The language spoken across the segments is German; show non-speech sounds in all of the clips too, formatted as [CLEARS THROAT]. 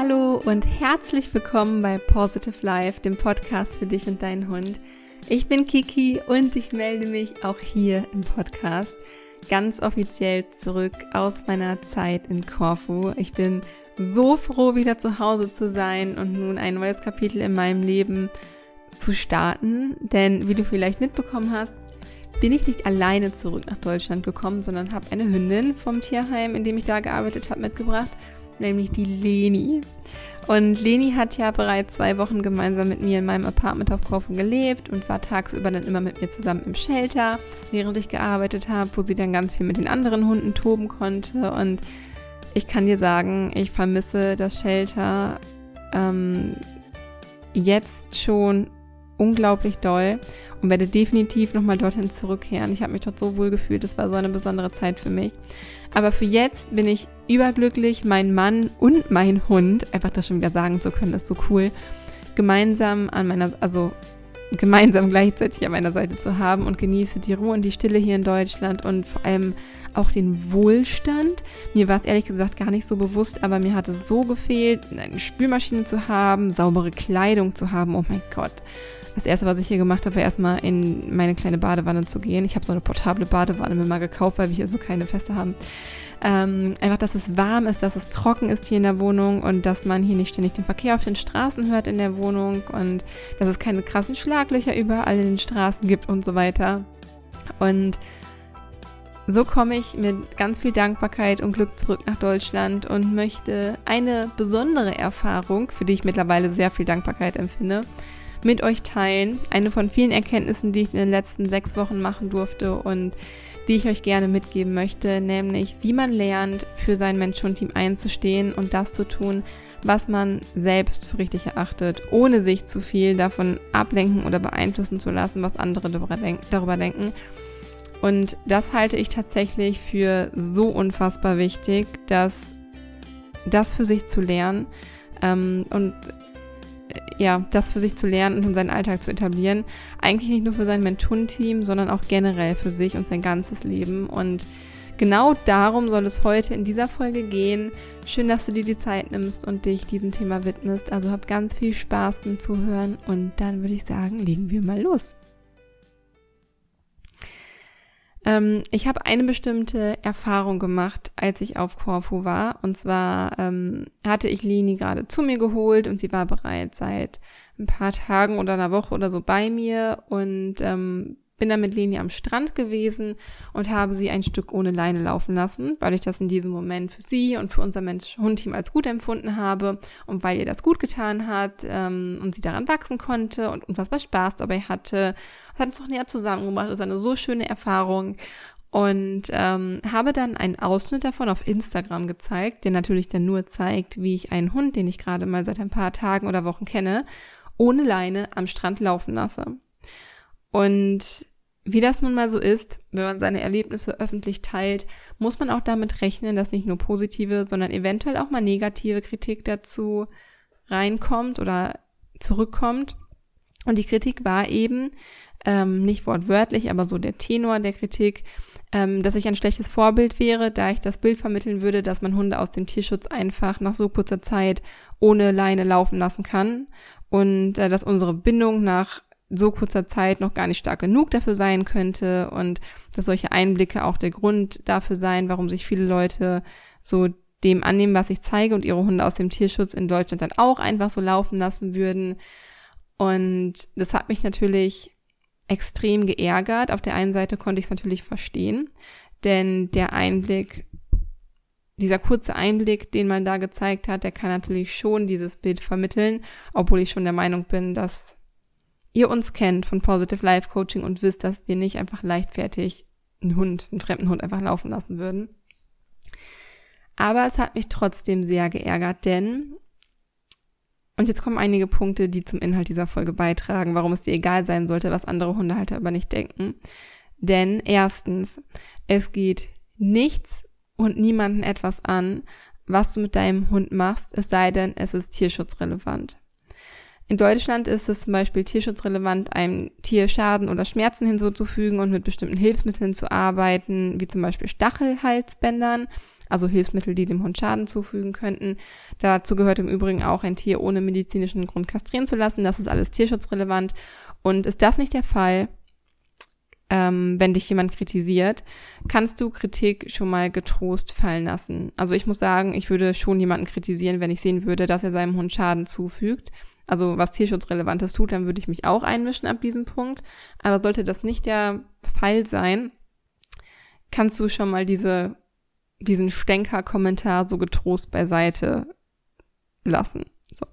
Hallo und herzlich willkommen bei Positive Life, dem Podcast für dich und deinen Hund. Ich bin Kiki und ich melde mich auch hier im Podcast ganz offiziell zurück aus meiner Zeit in Korfu. Ich bin so froh, wieder zu Hause zu sein und nun ein neues Kapitel in meinem Leben zu starten. Denn wie du vielleicht mitbekommen hast, bin ich nicht alleine zurück nach Deutschland gekommen, sondern habe eine Hündin vom Tierheim, in dem ich da gearbeitet habe, mitgebracht nämlich die Leni. Und Leni hat ja bereits zwei Wochen gemeinsam mit mir in meinem Apartment auf Korfu gelebt und war tagsüber dann immer mit mir zusammen im Shelter, während ich gearbeitet habe, wo sie dann ganz viel mit den anderen Hunden toben konnte. Und ich kann dir sagen, ich vermisse das Shelter ähm, jetzt schon unglaublich doll und werde definitiv nochmal dorthin zurückkehren. Ich habe mich dort so wohl gefühlt, das war so eine besondere Zeit für mich. Aber für jetzt bin ich überglücklich, mein Mann und mein Hund, einfach das schon wieder sagen zu können, ist so cool, gemeinsam an meiner, also gemeinsam [LAUGHS] gleichzeitig an meiner Seite zu haben und genieße die Ruhe und die Stille hier in Deutschland und vor allem auch den Wohlstand. Mir war es ehrlich gesagt gar nicht so bewusst, aber mir hat es so gefehlt, eine Spülmaschine zu haben, saubere Kleidung zu haben. Oh mein Gott. Das erste, was ich hier gemacht habe, war erstmal in meine kleine Badewanne zu gehen. Ich habe so eine portable Badewanne mir mal gekauft, weil wir hier so keine Feste haben. Ähm, einfach, dass es warm ist, dass es trocken ist hier in der Wohnung und dass man hier nicht ständig den Verkehr auf den Straßen hört in der Wohnung und dass es keine krassen Schlaglöcher überall in den Straßen gibt und so weiter. Und so komme ich mit ganz viel Dankbarkeit und Glück zurück nach Deutschland und möchte eine besondere Erfahrung, für die ich mittlerweile sehr viel Dankbarkeit empfinde, mit euch teilen. Eine von vielen Erkenntnissen, die ich in den letzten sechs Wochen machen durfte und die ich euch gerne mitgeben möchte, nämlich wie man lernt, für sein Mensch-Hund-Team einzustehen und das zu tun, was man selbst für richtig erachtet, ohne sich zu viel davon ablenken oder beeinflussen zu lassen, was andere darüber denken. Und das halte ich tatsächlich für so unfassbar wichtig, dass das für sich zu lernen ähm, und ja, das für sich zu lernen und in seinen Alltag zu etablieren. Eigentlich nicht nur für sein Mentorenteam, sondern auch generell für sich und sein ganzes Leben. Und genau darum soll es heute in dieser Folge gehen. Schön, dass du dir die Zeit nimmst und dich diesem Thema widmest. Also hab ganz viel Spaß beim Zuhören und dann würde ich sagen, legen wir mal los. Ähm, ich habe eine bestimmte Erfahrung gemacht, als ich auf Korfu war. Und zwar ähm, hatte ich Lini gerade zu mir geholt und sie war bereits seit ein paar Tagen oder einer Woche oder so bei mir. Und ähm, bin dann mit Leni am Strand gewesen und habe sie ein Stück ohne Leine laufen lassen, weil ich das in diesem Moment für sie und für unser Mensch-Hund-Team als gut empfunden habe und weil ihr das gut getan hat ähm, und sie daran wachsen konnte und unfassbar Spaß dabei hatte. Das hat uns auch näher zusammengebracht. Das war eine so schöne Erfahrung und ähm, habe dann einen Ausschnitt davon auf Instagram gezeigt, der natürlich dann nur zeigt, wie ich einen Hund, den ich gerade mal seit ein paar Tagen oder Wochen kenne, ohne Leine am Strand laufen lasse. Und wie das nun mal so ist, wenn man seine Erlebnisse öffentlich teilt, muss man auch damit rechnen, dass nicht nur positive, sondern eventuell auch mal negative Kritik dazu reinkommt oder zurückkommt. Und die Kritik war eben, ähm, nicht wortwörtlich, aber so der Tenor der Kritik, ähm, dass ich ein schlechtes Vorbild wäre, da ich das Bild vermitteln würde, dass man Hunde aus dem Tierschutz einfach nach so kurzer Zeit ohne Leine laufen lassen kann und äh, dass unsere Bindung nach so kurzer Zeit noch gar nicht stark genug dafür sein könnte und dass solche Einblicke auch der Grund dafür sein, warum sich viele Leute so dem annehmen, was ich zeige und ihre Hunde aus dem Tierschutz in Deutschland dann auch einfach so laufen lassen würden. Und das hat mich natürlich extrem geärgert. Auf der einen Seite konnte ich es natürlich verstehen, denn der Einblick, dieser kurze Einblick, den man da gezeigt hat, der kann natürlich schon dieses Bild vermitteln, obwohl ich schon der Meinung bin, dass ihr uns kennt von Positive Life Coaching und wisst, dass wir nicht einfach leichtfertig einen Hund, einen fremden Hund einfach laufen lassen würden. Aber es hat mich trotzdem sehr geärgert, denn, und jetzt kommen einige Punkte, die zum Inhalt dieser Folge beitragen, warum es dir egal sein sollte, was andere Hundehalter aber nicht denken. Denn erstens, es geht nichts und niemanden etwas an, was du mit deinem Hund machst, es sei denn, es ist tierschutzrelevant. In Deutschland ist es zum Beispiel tierschutzrelevant, einem Tier Schaden oder Schmerzen hinzuzufügen und mit bestimmten Hilfsmitteln zu arbeiten, wie zum Beispiel Stachelhalsbändern, also Hilfsmittel, die dem Hund Schaden zufügen könnten. Dazu gehört im Übrigen auch, ein Tier ohne medizinischen Grund kastrieren zu lassen. Das ist alles tierschutzrelevant. Und ist das nicht der Fall, ähm, wenn dich jemand kritisiert, kannst du Kritik schon mal getrost fallen lassen. Also ich muss sagen, ich würde schon jemanden kritisieren, wenn ich sehen würde, dass er seinem Hund Schaden zufügt. Also was Tierschutzrelevantes tut, dann würde ich mich auch einmischen ab diesem Punkt. Aber sollte das nicht der Fall sein, kannst du schon mal diese, diesen Stänker-Kommentar so getrost beiseite lassen. So.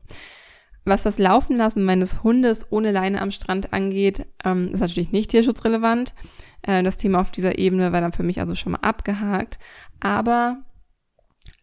Was das Laufen lassen meines Hundes ohne Leine am Strand angeht, ähm, ist natürlich nicht tierschutzrelevant. Äh, das Thema auf dieser Ebene war dann für mich also schon mal abgehakt. Aber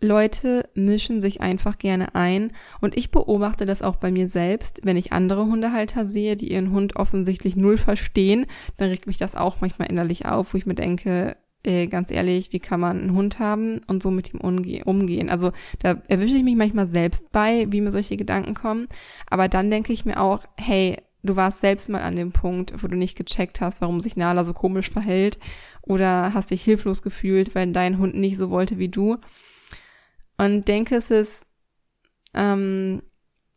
Leute mischen sich einfach gerne ein und ich beobachte das auch bei mir selbst, wenn ich andere Hundehalter sehe, die ihren Hund offensichtlich null verstehen, dann regt mich das auch manchmal innerlich auf, wo ich mir denke, äh, ganz ehrlich, wie kann man einen Hund haben und so mit ihm umgehen? Also da erwische ich mich manchmal selbst bei, wie mir solche Gedanken kommen. Aber dann denke ich mir auch, hey, du warst selbst mal an dem Punkt, wo du nicht gecheckt hast, warum sich Nala so komisch verhält oder hast dich hilflos gefühlt, weil dein Hund nicht so wollte wie du. Und denke, es ist, ähm,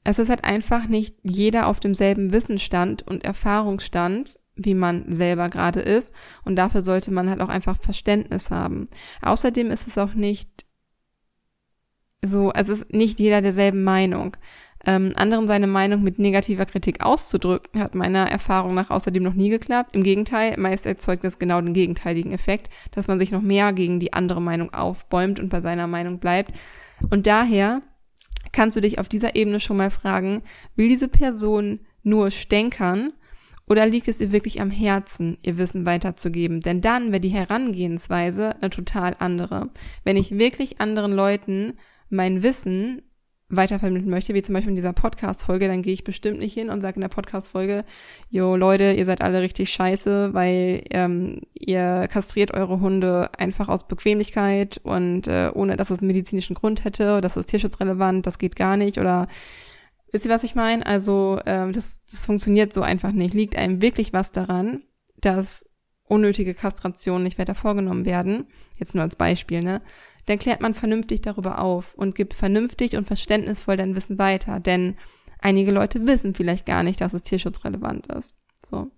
es ist halt einfach nicht jeder auf demselben Wissensstand und Erfahrungsstand wie man selber gerade ist. Und dafür sollte man halt auch einfach Verständnis haben. Außerdem ist es auch nicht so, also es ist nicht jeder derselben Meinung. Ähm, anderen seine Meinung mit negativer Kritik auszudrücken, hat meiner Erfahrung nach außerdem noch nie geklappt. Im Gegenteil, meist erzeugt das genau den gegenteiligen Effekt, dass man sich noch mehr gegen die andere Meinung aufbäumt und bei seiner Meinung bleibt. Und daher kannst du dich auf dieser Ebene schon mal fragen, will diese Person nur stänkern oder liegt es ihr wirklich am Herzen, ihr Wissen weiterzugeben? Denn dann wäre die Herangehensweise eine total andere. Wenn ich wirklich anderen Leuten mein Wissen weitervermitteln möchte, wie zum Beispiel in dieser Podcast-Folge, dann gehe ich bestimmt nicht hin und sage in der Podcast-Folge, jo Leute, ihr seid alle richtig scheiße, weil ähm, ihr kastriert eure Hunde einfach aus Bequemlichkeit und äh, ohne, dass es einen medizinischen Grund hätte, das ist tierschutzrelevant, das geht gar nicht oder Wisst ihr, was ich meine? Also ähm, das, das funktioniert so einfach nicht. Liegt einem wirklich was daran, dass unnötige Kastrationen nicht weiter vorgenommen werden, jetzt nur als Beispiel, ne? Dann klärt man vernünftig darüber auf und gibt vernünftig und verständnisvoll dein Wissen weiter, denn einige Leute wissen vielleicht gar nicht, dass es tierschutzrelevant ist. So.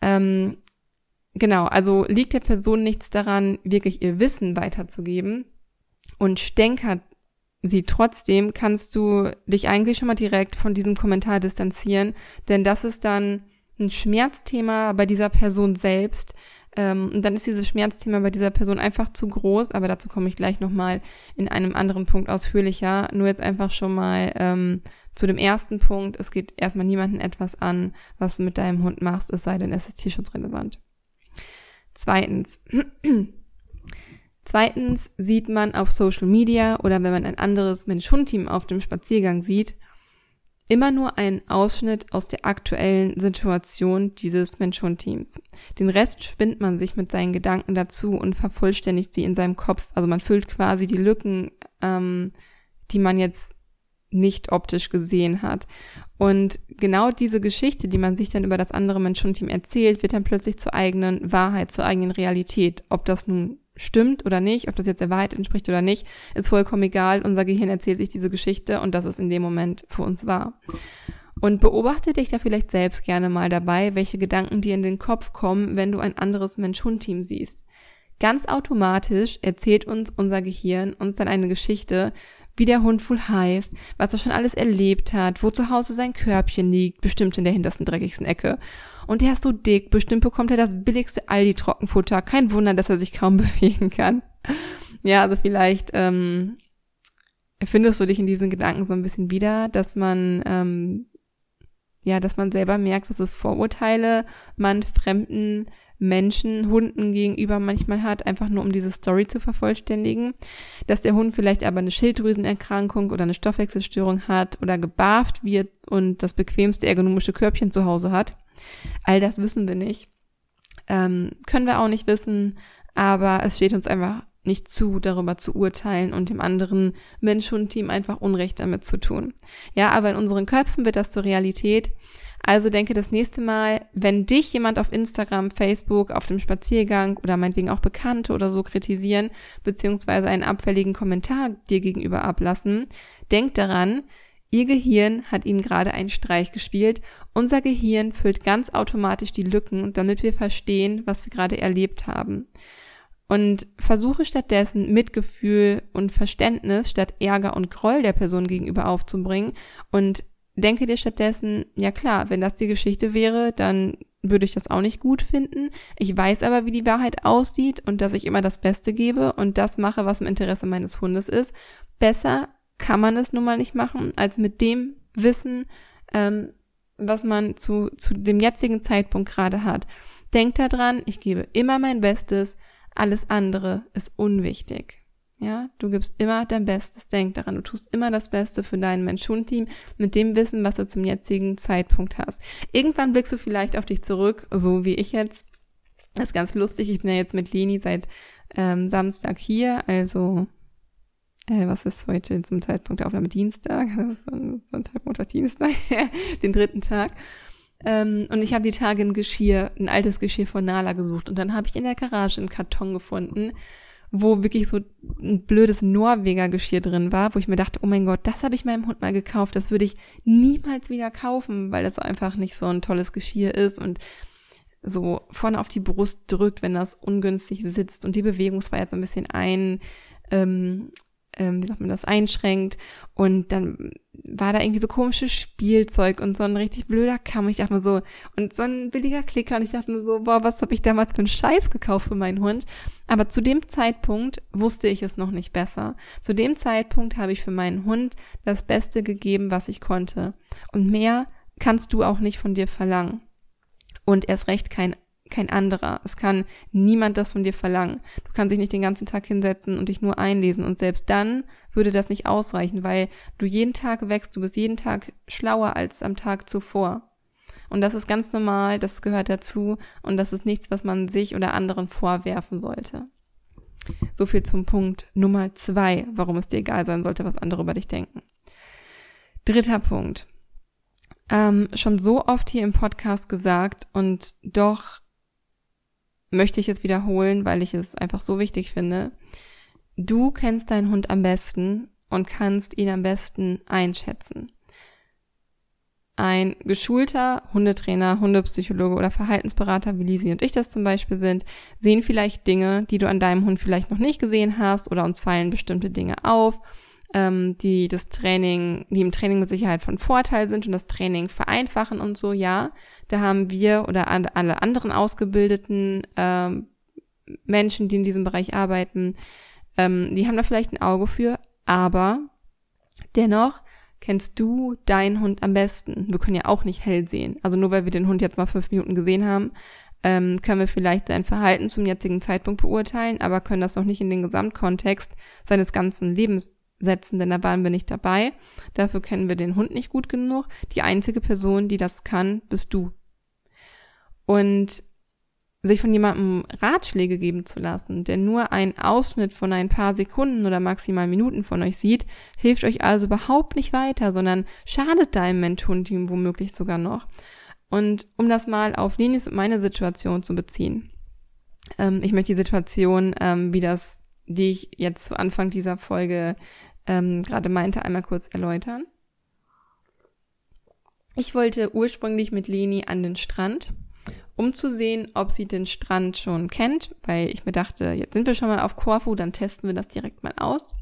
Ähm, genau, also liegt der Person nichts daran, wirklich ihr Wissen weiterzugeben und stänkert sie trotzdem, kannst du dich eigentlich schon mal direkt von diesem Kommentar distanzieren, denn das ist dann ein Schmerzthema bei dieser Person selbst. Ähm, und dann ist dieses Schmerzthema bei dieser Person einfach zu groß, aber dazu komme ich gleich nochmal in einem anderen Punkt ausführlicher. Nur jetzt einfach schon mal ähm, zu dem ersten Punkt. Es geht erstmal niemanden etwas an, was du mit deinem Hund machst, es sei denn, es ist tierschutzrelevant. Zweitens. [CLEARS THROAT] Zweitens sieht man auf Social Media oder wenn man ein anderes Mensch-Hund-Team auf dem Spaziergang sieht, immer nur einen Ausschnitt aus der aktuellen Situation dieses Mensch-Hund-Teams. Den Rest spinnt man sich mit seinen Gedanken dazu und vervollständigt sie in seinem Kopf. Also man füllt quasi die Lücken, ähm, die man jetzt nicht optisch gesehen hat. Und genau diese Geschichte, die man sich dann über das andere Mensch-Hund-Team erzählt, wird dann plötzlich zur eigenen Wahrheit, zur eigenen Realität. Ob das nun stimmt oder nicht, ob das jetzt der Wahrheit entspricht oder nicht, ist vollkommen egal. Unser Gehirn erzählt sich diese Geschichte und das ist in dem Moment für uns wahr. Und beobachte dich da vielleicht selbst gerne mal dabei, welche Gedanken dir in den Kopf kommen, wenn du ein anderes Mensch-Hund-Team siehst. Ganz automatisch erzählt uns unser Gehirn uns dann eine Geschichte, wie der Hund wohl heißt, was er schon alles erlebt hat, wo zu Hause sein Körbchen liegt, bestimmt in der hintersten dreckigsten Ecke. Und der ist so dick, bestimmt bekommt er das billigste Aldi-Trockenfutter. Kein Wunder, dass er sich kaum [LAUGHS] bewegen kann. Ja, also vielleicht ähm, findest du dich in diesen Gedanken so ein bisschen wieder, dass man ähm, ja, dass man selber merkt, was für Vorurteile man fremden Menschen, Hunden gegenüber manchmal hat, einfach nur um diese Story zu vervollständigen. Dass der Hund vielleicht aber eine Schilddrüsenerkrankung oder eine Stoffwechselstörung hat oder gebarft wird und das bequemste ergonomische Körbchen zu Hause hat. All das wissen wir nicht. Ähm, können wir auch nicht wissen, aber es steht uns einfach nicht zu, darüber zu urteilen und dem anderen Mensch-Hund-Team einfach Unrecht damit zu tun. Ja, aber in unseren Köpfen wird das zur Realität. Also denke das nächste Mal, wenn dich jemand auf Instagram, Facebook, auf dem Spaziergang oder meinetwegen auch Bekannte oder so kritisieren, beziehungsweise einen abfälligen Kommentar dir gegenüber ablassen, denk daran, Ihr Gehirn hat Ihnen gerade einen Streich gespielt. Unser Gehirn füllt ganz automatisch die Lücken, damit wir verstehen, was wir gerade erlebt haben. Und versuche stattdessen Mitgefühl und Verständnis statt Ärger und Groll der Person gegenüber aufzubringen und denke dir stattdessen, ja klar, wenn das die Geschichte wäre, dann würde ich das auch nicht gut finden. Ich weiß aber, wie die Wahrheit aussieht und dass ich immer das Beste gebe und das mache, was im Interesse meines Hundes ist. Besser kann man es nun mal nicht machen, als mit dem Wissen, ähm, was man zu, zu dem jetzigen Zeitpunkt gerade hat. Denkt daran, ich gebe immer mein Bestes, alles andere ist unwichtig. Ja, du gibst immer dein Bestes. Denk daran, du tust immer das Beste für dein Mensch-Hund-Team mit dem Wissen, was du zum jetzigen Zeitpunkt hast. Irgendwann blickst du vielleicht auf dich zurück, so wie ich jetzt. Das ist ganz lustig. Ich bin ja jetzt mit Leni seit ähm, Samstag hier, also äh, was ist heute zum Zeitpunkt der Aufnahme? Dienstag, [LAUGHS] Sonntag, Montag, Dienstag, [LAUGHS] den dritten Tag. Ähm, und ich habe die Tage ein Geschirr, ein altes Geschirr von Nala gesucht. Und dann habe ich in der Garage einen Karton gefunden, wo wirklich so ein blödes Norweger Geschirr drin war, wo ich mir dachte, oh mein Gott, das habe ich meinem Hund mal gekauft, das würde ich niemals wieder kaufen, weil das einfach nicht so ein tolles Geschirr ist und so vorne auf die Brust drückt, wenn das ungünstig sitzt. Und die Bewegungsfreiheit so ein bisschen ein, ähm, ähm, wie sagt man das, einschränkt. Und dann war da irgendwie so komisches Spielzeug und so ein richtig blöder Kamm. Ich dachte mir so, und so ein billiger Klicker. Und ich dachte mir so, boah, was habe ich damals für einen Scheiß gekauft für meinen Hund? Aber zu dem Zeitpunkt wusste ich es noch nicht besser. Zu dem Zeitpunkt habe ich für meinen Hund das Beste gegeben, was ich konnte. Und mehr kannst du auch nicht von dir verlangen. Und erst recht kein kein anderer. Es kann niemand das von dir verlangen. Du kannst dich nicht den ganzen Tag hinsetzen und dich nur einlesen. Und selbst dann würde das nicht ausreichen, weil du jeden Tag wächst, du bist jeden Tag schlauer als am Tag zuvor. Und das ist ganz normal, das gehört dazu und das ist nichts, was man sich oder anderen vorwerfen sollte. So viel zum Punkt Nummer zwei, warum es dir egal sein sollte, was andere über dich denken. Dritter Punkt. Ähm, schon so oft hier im Podcast gesagt und doch möchte ich es wiederholen, weil ich es einfach so wichtig finde. Du kennst deinen Hund am besten und kannst ihn am besten einschätzen. Ein geschulter Hundetrainer, Hundepsychologe oder Verhaltensberater, wie Lisi und ich das zum Beispiel sind, sehen vielleicht Dinge, die du an deinem Hund vielleicht noch nicht gesehen hast oder uns fallen bestimmte Dinge auf ähm, die das Training, die im Training mit Sicherheit von Vorteil sind und das Training vereinfachen und so, ja. Da haben wir oder alle anderen ausgebildeten ähm, Menschen, die in diesem Bereich arbeiten, ähm, die haben da vielleicht ein Auge für, aber dennoch kennst du deinen Hund am besten. Wir können ja auch nicht hell sehen. Also nur weil wir den Hund jetzt mal fünf Minuten gesehen haben, ähm, können wir vielleicht sein Verhalten zum jetzigen Zeitpunkt beurteilen, aber können das noch nicht in den Gesamtkontext seines ganzen Lebens setzen, denn da waren wir nicht dabei. Dafür kennen wir den Hund nicht gut genug. Die einzige Person, die das kann, bist du. Und sich von jemandem Ratschläge geben zu lassen, der nur einen Ausschnitt von ein paar Sekunden oder maximal Minuten von euch sieht, hilft euch also überhaupt nicht weiter, sondern schadet deinem Mentorenteam womöglich sogar noch. Und um das mal auf Linis und meine Situation zu beziehen. Ähm, ich möchte die Situation, ähm, wie das, die ich jetzt zu Anfang dieser Folge ähm, gerade meinte, einmal kurz erläutern. Ich wollte ursprünglich mit Leni an den Strand, um zu sehen, ob sie den Strand schon kennt, weil ich mir dachte, jetzt sind wir schon mal auf Korfu, dann testen wir das direkt mal aus.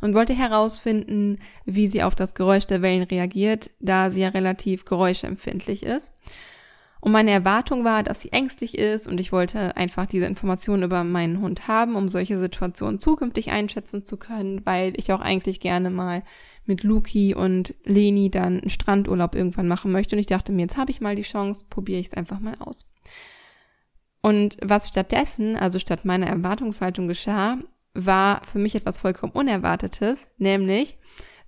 Und wollte herausfinden, wie sie auf das Geräusch der Wellen reagiert, da sie ja relativ geräuschempfindlich ist. Und meine Erwartung war, dass sie ängstlich ist und ich wollte einfach diese Informationen über meinen Hund haben, um solche Situationen zukünftig einschätzen zu können, weil ich auch eigentlich gerne mal mit Luki und Leni dann einen Strandurlaub irgendwann machen möchte. Und ich dachte mir, jetzt habe ich mal die Chance, probiere ich es einfach mal aus. Und was stattdessen, also statt meiner Erwartungshaltung geschah, war für mich etwas vollkommen Unerwartetes, nämlich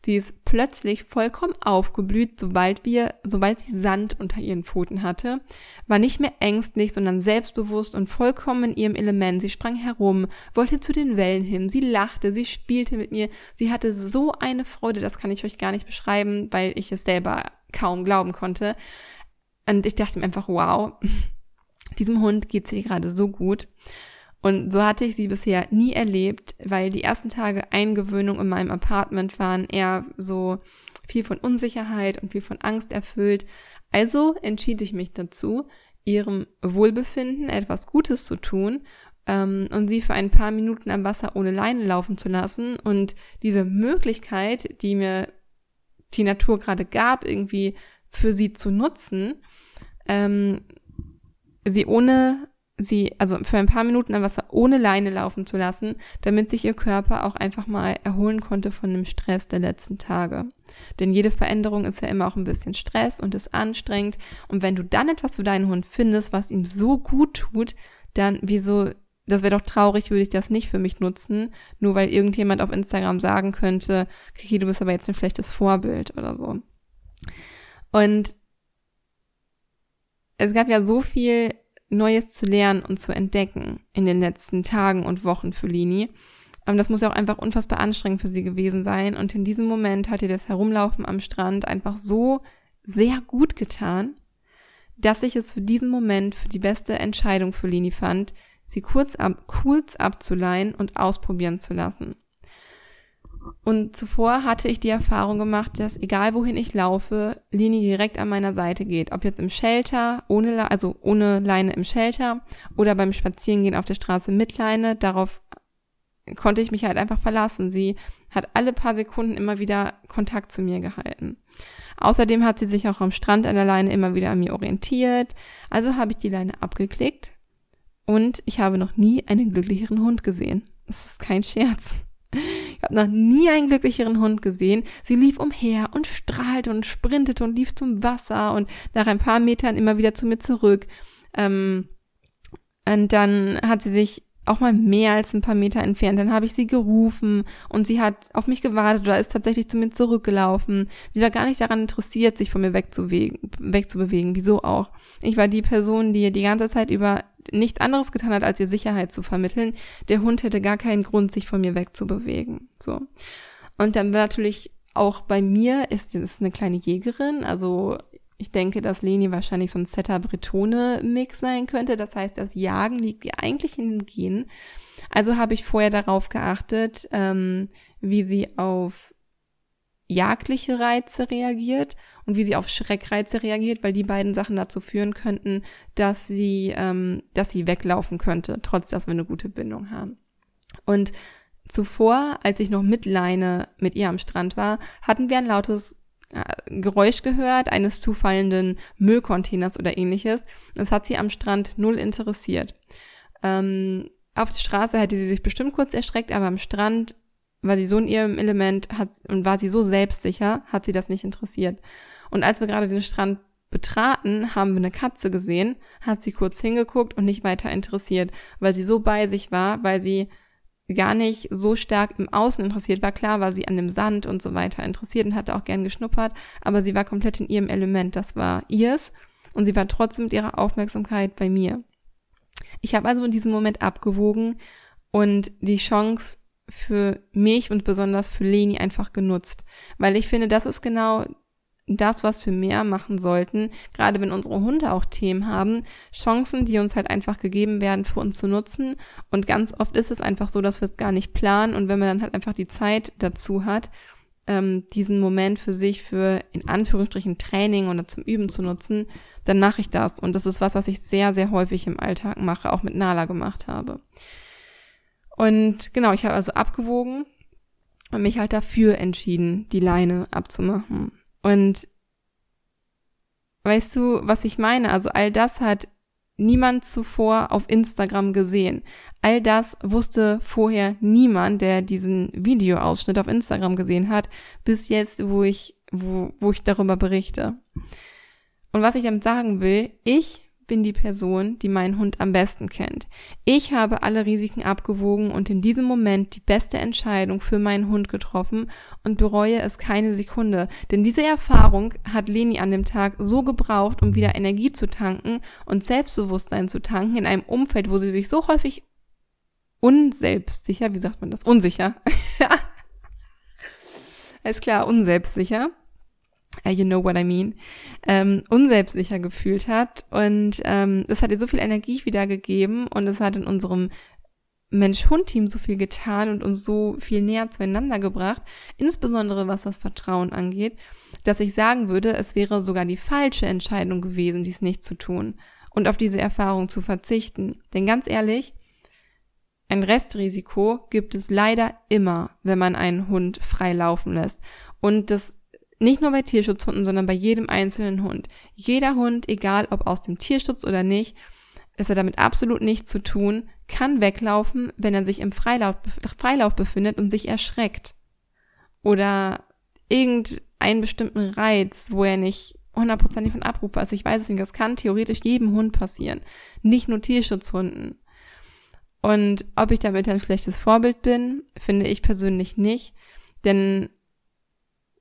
Die ist plötzlich vollkommen aufgeblüht, sobald wir, sobald sie Sand unter ihren Pfoten hatte, war nicht mehr ängstlich, sondern selbstbewusst und vollkommen in ihrem Element. Sie sprang herum, wollte zu den Wellen hin, sie lachte, sie spielte mit mir, sie hatte so eine Freude, das kann ich euch gar nicht beschreiben, weil ich es selber kaum glauben konnte. Und ich dachte mir einfach, wow, [LAUGHS] diesem Hund geht's ihr gerade so gut. Und so hatte ich sie bisher nie erlebt, weil die ersten Tage Eingewöhnung in meinem Apartment waren eher so viel von Unsicherheit und viel von Angst erfüllt. Also entschied ich mich dazu, ihrem Wohlbefinden etwas Gutes zu tun ähm, und sie für ein paar Minuten am Wasser ohne Leine laufen zu lassen. Und diese Möglichkeit, die mir die Natur gerade gab, irgendwie für sie zu nutzen, ähm, sie ohne sie, also für ein paar Minuten am Wasser ohne Leine laufen zu lassen, damit sich ihr Körper auch einfach mal erholen konnte von dem Stress der letzten Tage. Denn jede Veränderung ist ja immer auch ein bisschen Stress und ist anstrengend. Und wenn du dann etwas für deinen Hund findest, was ihm so gut tut, dann wieso, das wäre doch traurig, würde ich das nicht für mich nutzen, nur weil irgendjemand auf Instagram sagen könnte, Kiki, du bist aber jetzt ein schlechtes Vorbild oder so. Und es gab ja so viel Neues zu lernen und zu entdecken in den letzten Tagen und Wochen für Lini. Aber das muss ja auch einfach unfassbar anstrengend für sie gewesen sein. Und in diesem Moment hat ihr das Herumlaufen am Strand einfach so sehr gut getan, dass ich es für diesen Moment für die beste Entscheidung für Lini fand, sie kurz, ab, kurz abzuleihen und ausprobieren zu lassen. Und zuvor hatte ich die Erfahrung gemacht, dass egal wohin ich laufe, Lini direkt an meiner Seite geht. Ob jetzt im Shelter, ohne, also ohne Leine im Shelter oder beim Spazierengehen auf der Straße mit Leine, darauf konnte ich mich halt einfach verlassen. Sie hat alle paar Sekunden immer wieder Kontakt zu mir gehalten. Außerdem hat sie sich auch am Strand an der Leine immer wieder an mir orientiert. Also habe ich die Leine abgeklickt und ich habe noch nie einen glücklicheren Hund gesehen. Das ist kein Scherz. Ich habe noch nie einen glücklicheren Hund gesehen. Sie lief umher und strahlte und sprintete und lief zum Wasser und nach ein paar Metern immer wieder zu mir zurück. Ähm, und dann hat sie sich auch mal mehr als ein paar Meter entfernt. Dann habe ich sie gerufen und sie hat auf mich gewartet oder ist tatsächlich zu mir zurückgelaufen. Sie war gar nicht daran interessiert, sich von mir wegzubewegen. wegzubewegen. Wieso auch? Ich war die Person, die die ganze Zeit über nichts anderes getan hat, als ihr Sicherheit zu vermitteln. Der Hund hätte gar keinen Grund, sich von mir wegzubewegen. So. Und dann natürlich auch bei mir ist es eine kleine Jägerin, also ich denke, dass Leni wahrscheinlich so ein Setter Bretone Mix sein könnte. Das heißt, das Jagen liegt ihr eigentlich in den Genen. Also habe ich vorher darauf geachtet, ähm, wie sie auf jagdliche Reize reagiert und wie sie auf Schreckreize reagiert, weil die beiden Sachen dazu führen könnten, dass sie, ähm, dass sie weglaufen könnte, trotz dass wir eine gute Bindung haben. Und zuvor, als ich noch mit Leine mit ihr am Strand war, hatten wir ein lautes äh, Geräusch gehört, eines zufallenden Müllcontainers oder ähnliches. Das hat sie am Strand null interessiert. Ähm, auf der Straße hätte sie sich bestimmt kurz erschreckt, aber am Strand war sie so in ihrem Element hat, und war sie so selbstsicher, hat sie das nicht interessiert. Und als wir gerade den Strand betraten, haben wir eine Katze gesehen, hat sie kurz hingeguckt und nicht weiter interessiert, weil sie so bei sich war, weil sie gar nicht so stark im Außen interessiert war. Klar war sie an dem Sand und so weiter interessiert und hatte auch gern geschnuppert, aber sie war komplett in ihrem Element. Das war ihrs und sie war trotzdem mit ihrer Aufmerksamkeit bei mir. Ich habe also in diesem Moment abgewogen und die Chance für mich und besonders für Leni einfach genutzt, weil ich finde, das ist genau das, was wir mehr machen sollten, gerade wenn unsere Hunde auch Themen haben, Chancen, die uns halt einfach gegeben werden, für uns zu nutzen. Und ganz oft ist es einfach so, dass wir es gar nicht planen und wenn man dann halt einfach die Zeit dazu hat, ähm, diesen Moment für sich für in Anführungsstrichen Training oder zum Üben zu nutzen, dann mache ich das. Und das ist was, was ich sehr, sehr häufig im Alltag mache, auch mit Nala gemacht habe. Und genau, ich habe also abgewogen und mich halt dafür entschieden, die Leine abzumachen. Und weißt du, was ich meine? Also all das hat niemand zuvor auf Instagram gesehen. All das wusste vorher niemand, der diesen Videoausschnitt auf Instagram gesehen hat, bis jetzt, wo ich, wo, wo ich darüber berichte. Und was ich damit sagen will, ich bin die Person, die meinen Hund am besten kennt. Ich habe alle Risiken abgewogen und in diesem Moment die beste Entscheidung für meinen Hund getroffen und bereue es keine Sekunde. Denn diese Erfahrung hat Leni an dem Tag so gebraucht, um wieder Energie zu tanken und Selbstbewusstsein zu tanken in einem Umfeld, wo sie sich so häufig unselbstsicher, wie sagt man das? Unsicher. [LAUGHS] Alles klar, unselbstsicher you know what I mean, ähm, unselbstsicher gefühlt hat. Und ähm, es hat ihr so viel Energie wiedergegeben und es hat in unserem Mensch-Hund-Team so viel getan und uns so viel näher zueinander gebracht, insbesondere was das Vertrauen angeht, dass ich sagen würde, es wäre sogar die falsche Entscheidung gewesen, dies nicht zu tun und auf diese Erfahrung zu verzichten. Denn ganz ehrlich, ein Restrisiko gibt es leider immer, wenn man einen Hund frei laufen lässt. Und das nicht nur bei Tierschutzhunden, sondern bei jedem einzelnen Hund. Jeder Hund, egal ob aus dem Tierschutz oder nicht, es hat damit absolut nichts zu tun, kann weglaufen, wenn er sich im Freilauf, Freilauf befindet und sich erschreckt. Oder irgendeinen bestimmten Reiz, wo er nicht hundertprozentig von abrufbar ist. Ich weiß es nicht, das kann theoretisch jedem Hund passieren. Nicht nur Tierschutzhunden. Und ob ich damit ein schlechtes Vorbild bin, finde ich persönlich nicht. Denn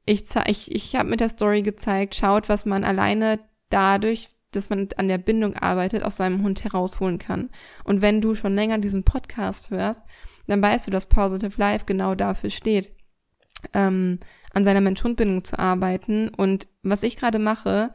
ich, ich, ich habe mit der Story gezeigt, schaut, was man alleine dadurch, dass man an der Bindung arbeitet, aus seinem Hund herausholen kann. Und wenn du schon länger diesen Podcast hörst, dann weißt du, dass Positive Life genau dafür steht, ähm, an seiner Mensch-Hund-Bindung zu arbeiten. Und was ich gerade mache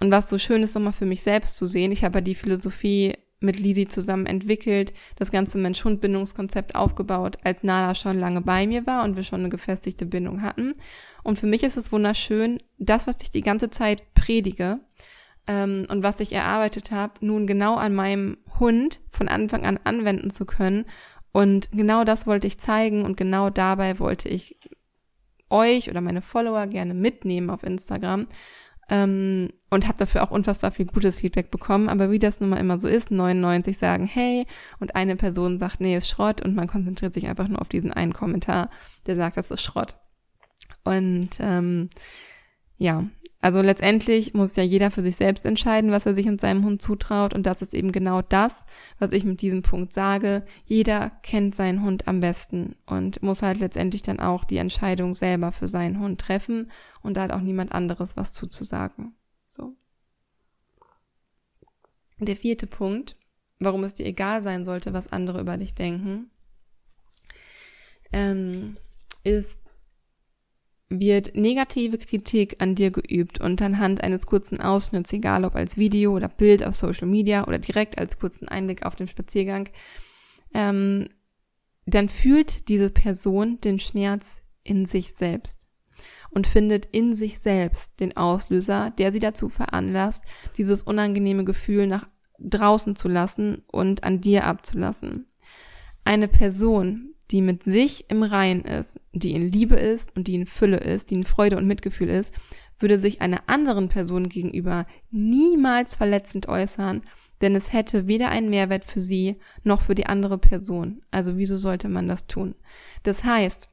und was so schön ist, nochmal für mich selbst zu sehen, ich habe ja die Philosophie mit Lisi zusammen entwickelt, das ganze Mensch-Hund-Bindungskonzept aufgebaut, als Nala schon lange bei mir war und wir schon eine gefestigte Bindung hatten. Und für mich ist es wunderschön, das, was ich die ganze Zeit predige ähm, und was ich erarbeitet habe, nun genau an meinem Hund von Anfang an anwenden zu können. Und genau das wollte ich zeigen und genau dabei wollte ich euch oder meine Follower gerne mitnehmen auf Instagram ähm, und habe dafür auch unfassbar viel gutes Feedback bekommen. Aber wie das nun mal immer so ist, 99 sagen hey und eine Person sagt, nee, ist Schrott und man konzentriert sich einfach nur auf diesen einen Kommentar, der sagt, das ist Schrott. Und ähm, ja, also letztendlich muss ja jeder für sich selbst entscheiden, was er sich und seinem Hund zutraut. Und das ist eben genau das, was ich mit diesem Punkt sage. Jeder kennt seinen Hund am besten und muss halt letztendlich dann auch die Entscheidung selber für seinen Hund treffen. Und da hat auch niemand anderes was zuzusagen. So. Der vierte Punkt, warum es dir egal sein sollte, was andere über dich denken, ähm, ist, wird negative Kritik an dir geübt und anhand eines kurzen Ausschnitts, egal ob als Video oder Bild auf Social Media oder direkt als kurzen Einblick auf den Spaziergang, ähm, dann fühlt diese Person den Schmerz in sich selbst und findet in sich selbst den Auslöser, der sie dazu veranlasst, dieses unangenehme Gefühl nach draußen zu lassen und an dir abzulassen. Eine Person, die mit sich im Rein ist, die in Liebe ist und die in Fülle ist, die in Freude und Mitgefühl ist, würde sich einer anderen Person gegenüber niemals verletzend äußern, denn es hätte weder einen Mehrwert für sie noch für die andere Person. Also wieso sollte man das tun? Das heißt,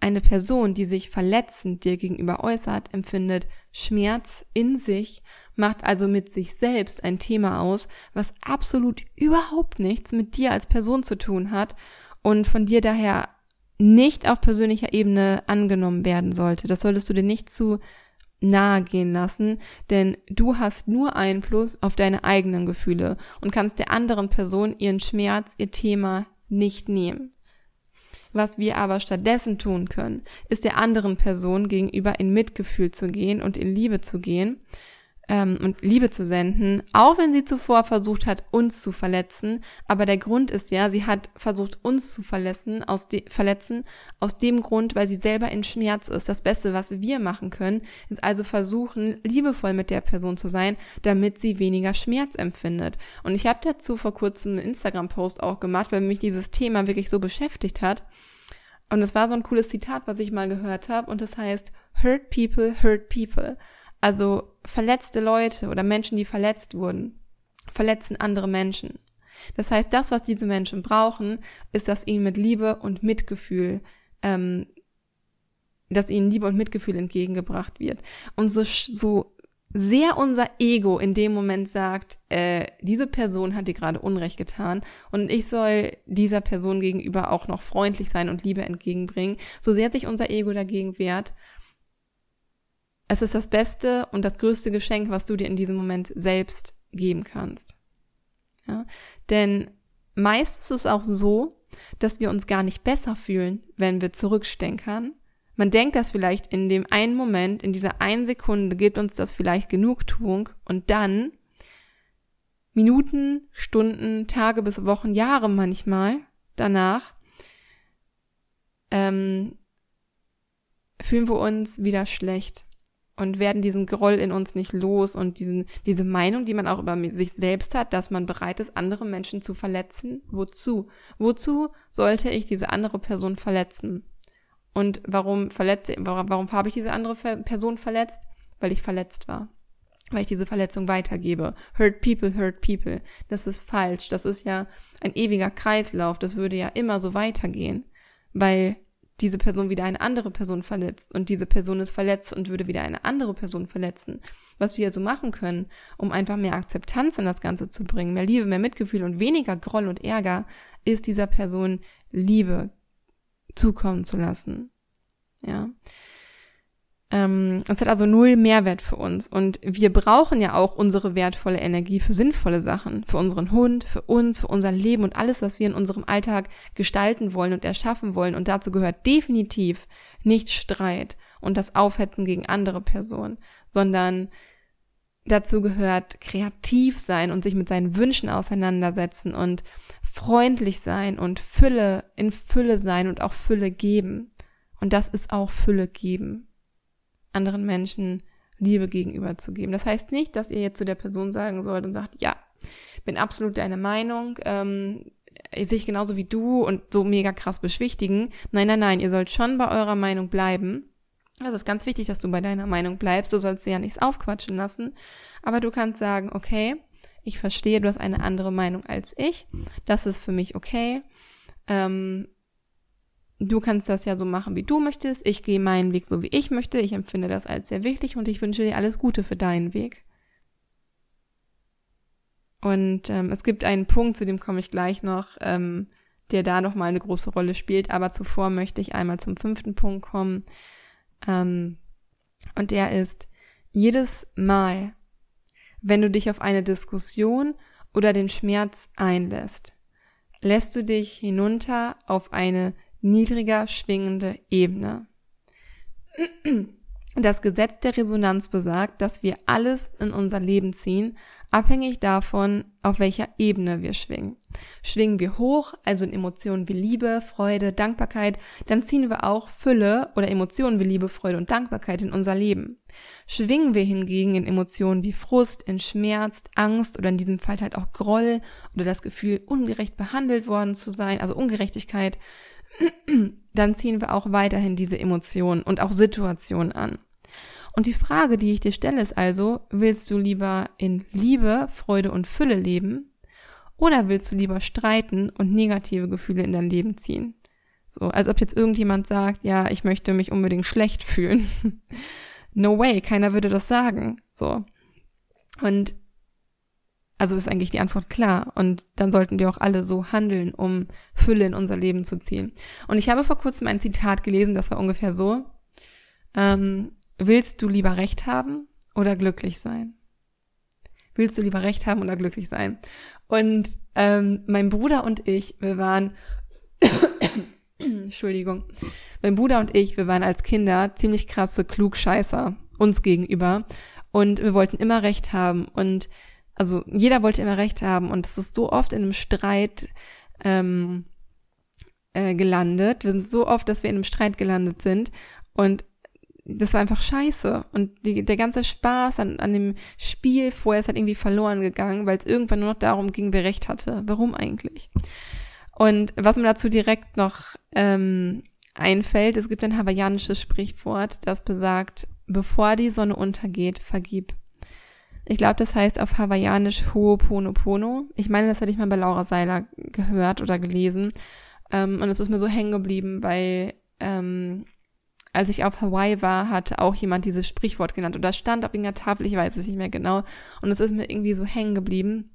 eine Person, die sich verletzend dir gegenüber äußert, empfindet Schmerz in sich, macht also mit sich selbst ein Thema aus, was absolut überhaupt nichts mit dir als Person zu tun hat und von dir daher nicht auf persönlicher Ebene angenommen werden sollte. Das solltest du dir nicht zu nahe gehen lassen, denn du hast nur Einfluss auf deine eigenen Gefühle und kannst der anderen Person ihren Schmerz, ihr Thema nicht nehmen. Was wir aber stattdessen tun können, ist der anderen Person gegenüber in Mitgefühl zu gehen und in Liebe zu gehen ähm, und Liebe zu senden, auch wenn sie zuvor versucht hat, uns zu verletzen. Aber der Grund ist ja, sie hat versucht, uns zu verletzen, aus de verletzen, aus dem Grund, weil sie selber in Schmerz ist. Das Beste, was wir machen können, ist also versuchen, liebevoll mit der Person zu sein, damit sie weniger Schmerz empfindet. Und ich habe dazu vor kurzem einen Instagram-Post auch gemacht, weil mich dieses Thema wirklich so beschäftigt hat. Und es war so ein cooles Zitat, was ich mal gehört habe, und das heißt, Hurt people, hurt people. Also verletzte Leute oder Menschen, die verletzt wurden, verletzen andere Menschen. Das heißt, das, was diese Menschen brauchen, ist, dass ihnen mit Liebe und Mitgefühl, ähm, dass ihnen Liebe und Mitgefühl entgegengebracht wird. Und so, so sehr unser Ego in dem Moment sagt, äh, diese Person hat dir gerade Unrecht getan und ich soll dieser Person gegenüber auch noch freundlich sein und Liebe entgegenbringen, so sehr sich unser Ego dagegen wehrt, es ist das beste und das größte Geschenk, was du dir in diesem Moment selbst geben kannst. Ja? Denn meist ist es auch so, dass wir uns gar nicht besser fühlen, wenn wir zurückstenkern. Man denkt das vielleicht in dem einen Moment, in dieser einen Sekunde gibt uns das vielleicht Genugtuung und dann Minuten, Stunden, Tage bis Wochen, Jahre manchmal danach ähm, fühlen wir uns wieder schlecht und werden diesen Groll in uns nicht los und diesen, diese Meinung, die man auch über sich selbst hat, dass man bereit ist, andere Menschen zu verletzen. Wozu? Wozu sollte ich diese andere Person verletzen? Und warum verletze, warum, warum habe ich diese andere Person verletzt? Weil ich verletzt war. Weil ich diese Verletzung weitergebe. Hurt people, hurt people. Das ist falsch. Das ist ja ein ewiger Kreislauf. Das würde ja immer so weitergehen. Weil diese Person wieder eine andere Person verletzt und diese Person ist verletzt und würde wieder eine andere Person verletzen. Was wir also machen können, um einfach mehr Akzeptanz in das Ganze zu bringen, mehr Liebe, mehr Mitgefühl und weniger Groll und Ärger, ist dieser Person Liebe zukommen zu lassen. Ja. Ähm, es hat also null Mehrwert für uns. Und wir brauchen ja auch unsere wertvolle Energie für sinnvolle Sachen. Für unseren Hund, für uns, für unser Leben und alles, was wir in unserem Alltag gestalten wollen und erschaffen wollen. Und dazu gehört definitiv nicht Streit und das Aufhetzen gegen andere Personen, sondern dazu gehört kreativ sein und sich mit seinen Wünschen auseinandersetzen und freundlich sein und Fülle in Fülle sein und auch Fülle geben. Und das ist auch Fülle geben anderen Menschen Liebe gegenüber zu geben. Das heißt nicht, dass ihr jetzt zu der Person sagen sollt und sagt, ja, bin absolut deine Meinung, ähm, ich sehe genauso wie du und so mega krass beschwichtigen. Nein, nein, nein, ihr sollt schon bei eurer Meinung bleiben. Das ist ganz wichtig, dass du bei deiner Meinung bleibst. Du sollst dir ja nichts aufquatschen lassen. Aber du kannst sagen, okay, ich verstehe, du hast eine andere Meinung als ich. Das ist für mich okay. Ähm, du kannst das ja so machen, wie du möchtest. Ich gehe meinen Weg so, wie ich möchte. Ich empfinde das als sehr wichtig und ich wünsche dir alles Gute für deinen Weg. Und ähm, es gibt einen Punkt, zu dem komme ich gleich noch, ähm, der da noch mal eine große Rolle spielt. Aber zuvor möchte ich einmal zum fünften Punkt kommen. Ähm, und der ist, jedes Mal, wenn du dich auf eine Diskussion oder den Schmerz einlässt, lässt du dich hinunter auf eine niedriger schwingende Ebene. Das Gesetz der Resonanz besagt, dass wir alles in unser Leben ziehen, abhängig davon, auf welcher Ebene wir schwingen. Schwingen wir hoch, also in Emotionen wie Liebe, Freude, Dankbarkeit, dann ziehen wir auch Fülle oder Emotionen wie Liebe, Freude und Dankbarkeit in unser Leben. Schwingen wir hingegen in Emotionen wie Frust, in Schmerz, Angst oder in diesem Fall halt auch Groll oder das Gefühl, ungerecht behandelt worden zu sein, also Ungerechtigkeit, dann ziehen wir auch weiterhin diese Emotionen und auch Situationen an. Und die Frage, die ich dir stelle, ist also, willst du lieber in Liebe, Freude und Fülle leben oder willst du lieber streiten und negative Gefühle in dein Leben ziehen? So, als ob jetzt irgendjemand sagt, ja, ich möchte mich unbedingt schlecht fühlen. [LAUGHS] no way, keiner würde das sagen. So. Und also ist eigentlich die Antwort klar. Und dann sollten wir auch alle so handeln, um Fülle in unser Leben zu ziehen. Und ich habe vor kurzem ein Zitat gelesen, das war ungefähr so. Ähm, willst du lieber Recht haben oder glücklich sein? Willst du lieber Recht haben oder glücklich sein? Und ähm, mein Bruder und ich, wir waren, [COUGHS] Entschuldigung, mein Bruder und ich, wir waren als Kinder ziemlich krasse Klugscheißer uns gegenüber und wir wollten immer Recht haben und also jeder wollte immer recht haben und es ist so oft in einem Streit ähm, äh, gelandet. Wir sind so oft, dass wir in einem Streit gelandet sind und das war einfach scheiße. Und die, der ganze Spaß an, an dem Spiel vorher ist halt irgendwie verloren gegangen, weil es irgendwann nur noch darum ging, wer recht hatte. Warum eigentlich? Und was mir dazu direkt noch ähm, einfällt, es gibt ein hawaiianisches Sprichwort, das besagt, bevor die Sonne untergeht, vergib. Ich glaube, das heißt auf Hawaiianisch Ho'oponopono. Ich meine, das hatte ich mal bei Laura Seiler gehört oder gelesen. Ähm, und es ist mir so hängen geblieben, weil ähm, als ich auf Hawaii war, hatte auch jemand dieses Sprichwort genannt. Und das stand auf irgendeiner Tafel, ich weiß es nicht mehr genau. Und es ist mir irgendwie so hängen geblieben.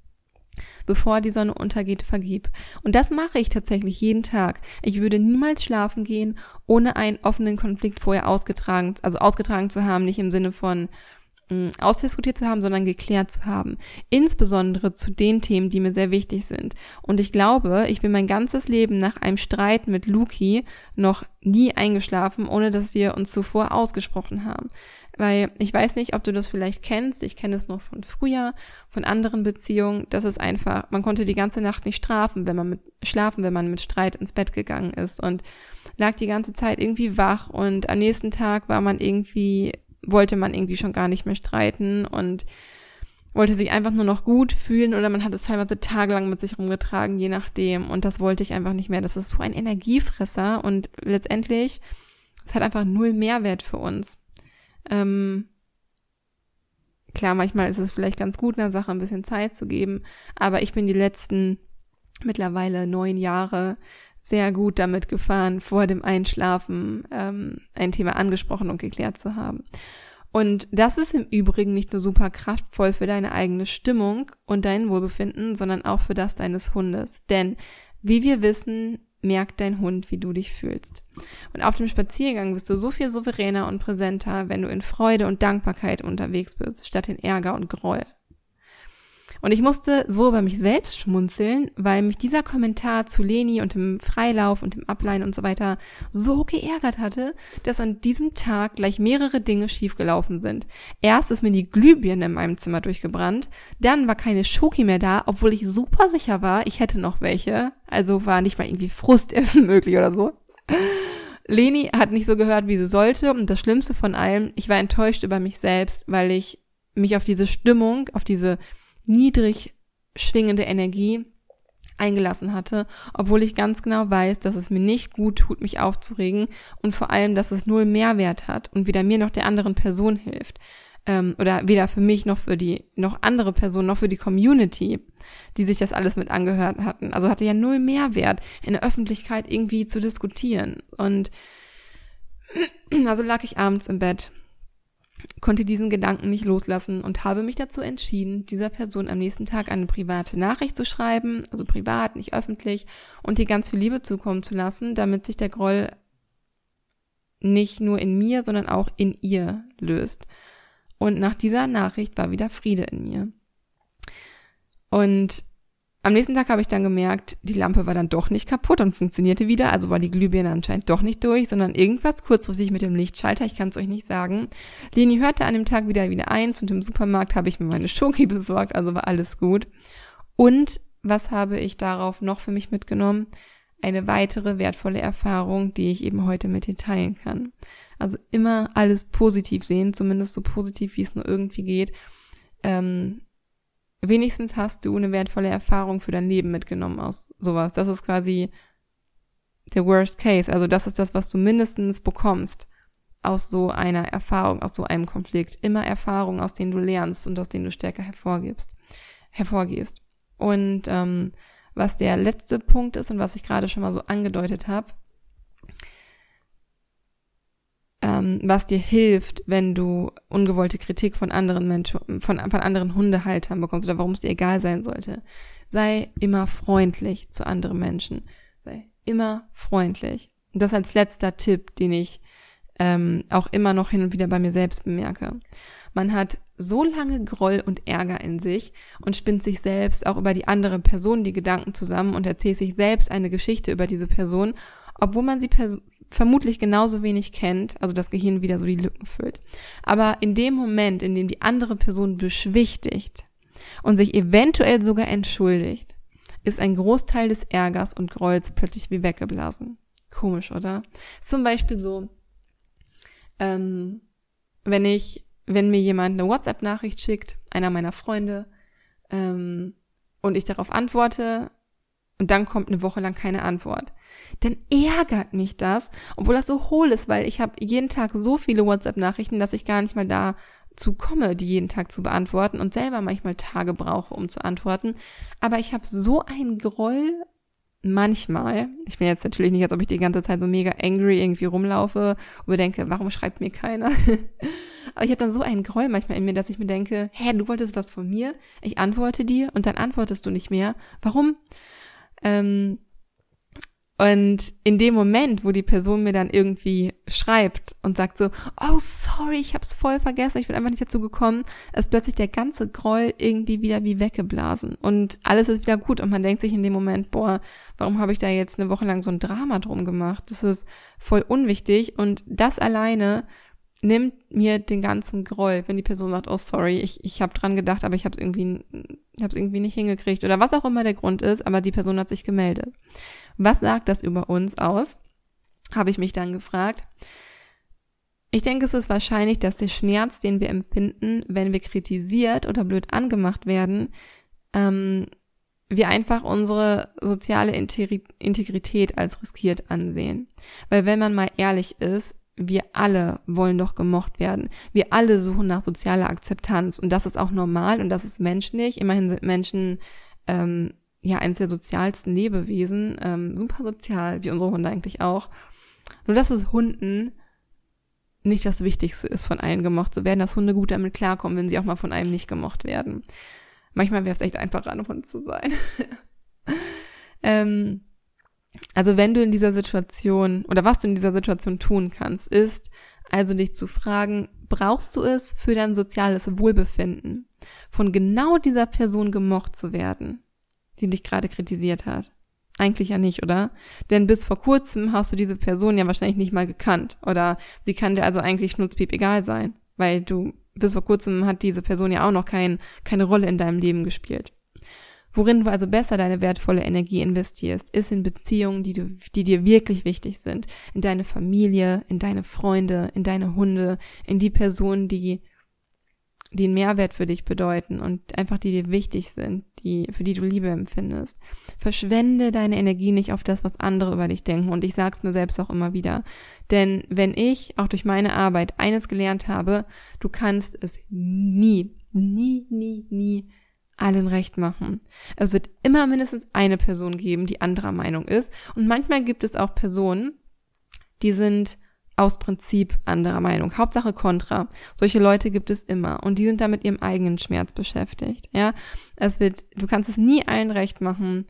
Bevor die Sonne untergeht, vergib. Und das mache ich tatsächlich jeden Tag. Ich würde niemals schlafen gehen, ohne einen offenen Konflikt vorher ausgetragen, also ausgetragen zu haben, nicht im Sinne von, ausdiskutiert zu haben, sondern geklärt zu haben. Insbesondere zu den Themen, die mir sehr wichtig sind. Und ich glaube, ich bin mein ganzes Leben nach einem Streit mit Luki noch nie eingeschlafen, ohne dass wir uns zuvor ausgesprochen haben. Weil ich weiß nicht, ob du das vielleicht kennst. Ich kenne es noch von früher, von anderen Beziehungen. Das ist einfach, man konnte die ganze Nacht nicht strafen, wenn man mit, schlafen, wenn man mit Streit ins Bett gegangen ist und lag die ganze Zeit irgendwie wach und am nächsten Tag war man irgendwie wollte man irgendwie schon gar nicht mehr streiten und wollte sich einfach nur noch gut fühlen oder man hat es teilweise tagelang mit sich rumgetragen, je nachdem. Und das wollte ich einfach nicht mehr. Das ist so ein Energiefresser und letztendlich, es hat einfach null Mehrwert für uns. Ähm, klar, manchmal ist es vielleicht ganz gut, einer Sache ein bisschen Zeit zu geben, aber ich bin die letzten mittlerweile neun Jahre sehr gut damit gefahren, vor dem Einschlafen ähm, ein Thema angesprochen und geklärt zu haben. Und das ist im Übrigen nicht nur super kraftvoll für deine eigene Stimmung und dein Wohlbefinden, sondern auch für das deines Hundes. Denn wie wir wissen, merkt dein Hund, wie du dich fühlst. Und auf dem Spaziergang bist du so viel souveräner und präsenter, wenn du in Freude und Dankbarkeit unterwegs bist, statt in Ärger und Groll. Und ich musste so über mich selbst schmunzeln, weil mich dieser Kommentar zu Leni und dem Freilauf und dem Ablein und so weiter so geärgert hatte, dass an diesem Tag gleich mehrere Dinge schiefgelaufen sind. Erst ist mir die Glühbirne in meinem Zimmer durchgebrannt, dann war keine Schoki mehr da, obwohl ich super sicher war, ich hätte noch welche. Also war nicht mal irgendwie Frustessen [LAUGHS] möglich oder so. Leni hat nicht so gehört, wie sie sollte und das Schlimmste von allem, ich war enttäuscht über mich selbst, weil ich mich auf diese Stimmung, auf diese niedrig schwingende Energie eingelassen hatte, obwohl ich ganz genau weiß, dass es mir nicht gut tut, mich aufzuregen und vor allem, dass es null Mehrwert hat und weder mir noch der anderen Person hilft. Ähm, oder weder für mich noch für die, noch andere Personen, noch für die Community, die sich das alles mit angehört hatten. Also hatte ja null Mehrwert, in der Öffentlichkeit irgendwie zu diskutieren. Und [CLEARS THROAT] also lag ich abends im Bett konnte diesen Gedanken nicht loslassen und habe mich dazu entschieden, dieser Person am nächsten Tag eine private Nachricht zu schreiben, also privat, nicht öffentlich, und ihr ganz viel Liebe zukommen zu lassen, damit sich der Groll nicht nur in mir, sondern auch in ihr löst. Und nach dieser Nachricht war wieder Friede in mir. Und am nächsten Tag habe ich dann gemerkt, die Lampe war dann doch nicht kaputt und funktionierte wieder, also war die Glühbirne anscheinend doch nicht durch, sondern irgendwas kurzfristig mit dem Lichtschalter, ich kann es euch nicht sagen. Leni hörte an dem Tag wieder wieder eins und im Supermarkt habe ich mir meine Schoki [LAUGHS] besorgt, also war alles gut. Und was habe ich darauf noch für mich mitgenommen? Eine weitere wertvolle Erfahrung, die ich eben heute mit dir teilen kann. Also immer alles positiv sehen, zumindest so positiv, wie es nur irgendwie geht. Ähm, wenigstens hast du eine wertvolle Erfahrung für dein Leben mitgenommen aus sowas. Das ist quasi der Worst Case. Also das ist das, was du mindestens bekommst aus so einer Erfahrung, aus so einem Konflikt. Immer Erfahrungen, aus denen du lernst und aus denen du stärker hervorgibst, hervorgehst. Und ähm, was der letzte Punkt ist und was ich gerade schon mal so angedeutet habe, ähm, was dir hilft, wenn du ungewollte Kritik von anderen Menschen, von, von anderen Hundehaltern bekommst oder warum es dir egal sein sollte. Sei immer freundlich zu anderen Menschen. Sei immer freundlich. Das als letzter Tipp, den ich ähm, auch immer noch hin und wieder bei mir selbst bemerke. Man hat so lange Groll und Ärger in sich und spinnt sich selbst auch über die andere Person die Gedanken zusammen und erzählt sich selbst eine Geschichte über diese Person, obwohl man sie pers vermutlich genauso wenig kennt, also das Gehirn wieder so die Lücken füllt. Aber in dem Moment, in dem die andere Person beschwichtigt und sich eventuell sogar entschuldigt, ist ein Großteil des Ärgers und Grolls plötzlich wie weggeblasen. Komisch, oder? Zum Beispiel so, ähm, wenn ich, wenn mir jemand eine WhatsApp-Nachricht schickt, einer meiner Freunde, ähm, und ich darauf antworte, und dann kommt eine Woche lang keine Antwort dann ärgert mich das, obwohl das so hohl ist, weil ich habe jeden Tag so viele WhatsApp-Nachrichten, dass ich gar nicht mal dazu komme, die jeden Tag zu beantworten und selber manchmal Tage brauche, um zu antworten. Aber ich habe so einen Groll manchmal, ich bin jetzt natürlich nicht, als ob ich die ganze Zeit so mega angry irgendwie rumlaufe und mir denke, warum schreibt mir keiner? [LAUGHS] Aber ich habe dann so einen Groll manchmal in mir, dass ich mir denke, hä, du wolltest was von mir, ich antworte dir und dann antwortest du nicht mehr. Warum? Ähm, und in dem Moment, wo die Person mir dann irgendwie schreibt und sagt so, oh sorry, ich hab's voll vergessen, ich bin einfach nicht dazu gekommen, ist plötzlich der ganze Groll irgendwie wieder wie weggeblasen und alles ist wieder gut und man denkt sich in dem Moment, boah, warum habe ich da jetzt eine Woche lang so ein Drama drum gemacht? Das ist voll unwichtig und das alleine nimmt mir den ganzen Groll, wenn die Person sagt, oh sorry, ich, ich habe dran gedacht, aber ich habe es irgendwie, hab's irgendwie nicht hingekriegt oder was auch immer der Grund ist, aber die Person hat sich gemeldet. Was sagt das über uns aus? Habe ich mich dann gefragt. Ich denke, es ist wahrscheinlich, dass der Schmerz, den wir empfinden, wenn wir kritisiert oder blöd angemacht werden, ähm, wir einfach unsere soziale Integrität als riskiert ansehen. Weil wenn man mal ehrlich ist, wir alle wollen doch gemocht werden. Wir alle suchen nach sozialer Akzeptanz und das ist auch normal und das ist menschlich. Immerhin sind Menschen ähm, ja eines der sozialsten Lebewesen, ähm, super sozial, wie unsere Hunde eigentlich auch. Nur dass es Hunden nicht das Wichtigste ist, von allen gemocht zu werden, dass Hunde gut damit klarkommen, wenn sie auch mal von einem nicht gemocht werden. Manchmal wäre es echt einfacher, ein Hund zu sein. [LAUGHS] ähm, also wenn du in dieser Situation oder was du in dieser Situation tun kannst, ist also dich zu fragen, brauchst du es für dein soziales Wohlbefinden, von genau dieser Person gemocht zu werden, die dich gerade kritisiert hat? Eigentlich ja nicht, oder? Denn bis vor kurzem hast du diese Person ja wahrscheinlich nicht mal gekannt oder sie kann dir also eigentlich schnutzpiep egal sein, weil du bis vor kurzem hat diese Person ja auch noch kein, keine Rolle in deinem Leben gespielt. Worin du also besser deine wertvolle Energie investierst, ist in Beziehungen, die, du, die dir wirklich wichtig sind. In deine Familie, in deine Freunde, in deine Hunde, in die Personen, die, die einen Mehrwert für dich bedeuten und einfach die dir wichtig sind, die, für die du Liebe empfindest. Verschwende deine Energie nicht auf das, was andere über dich denken. Und ich sag's mir selbst auch immer wieder. Denn wenn ich auch durch meine Arbeit eines gelernt habe, du kannst es nie, nie, nie, nie allen recht machen. Es wird immer mindestens eine Person geben, die anderer Meinung ist. Und manchmal gibt es auch Personen, die sind aus Prinzip anderer Meinung. Hauptsache Kontra. Solche Leute gibt es immer. Und die sind da mit ihrem eigenen Schmerz beschäftigt. Ja, es wird, du kannst es nie allen recht machen.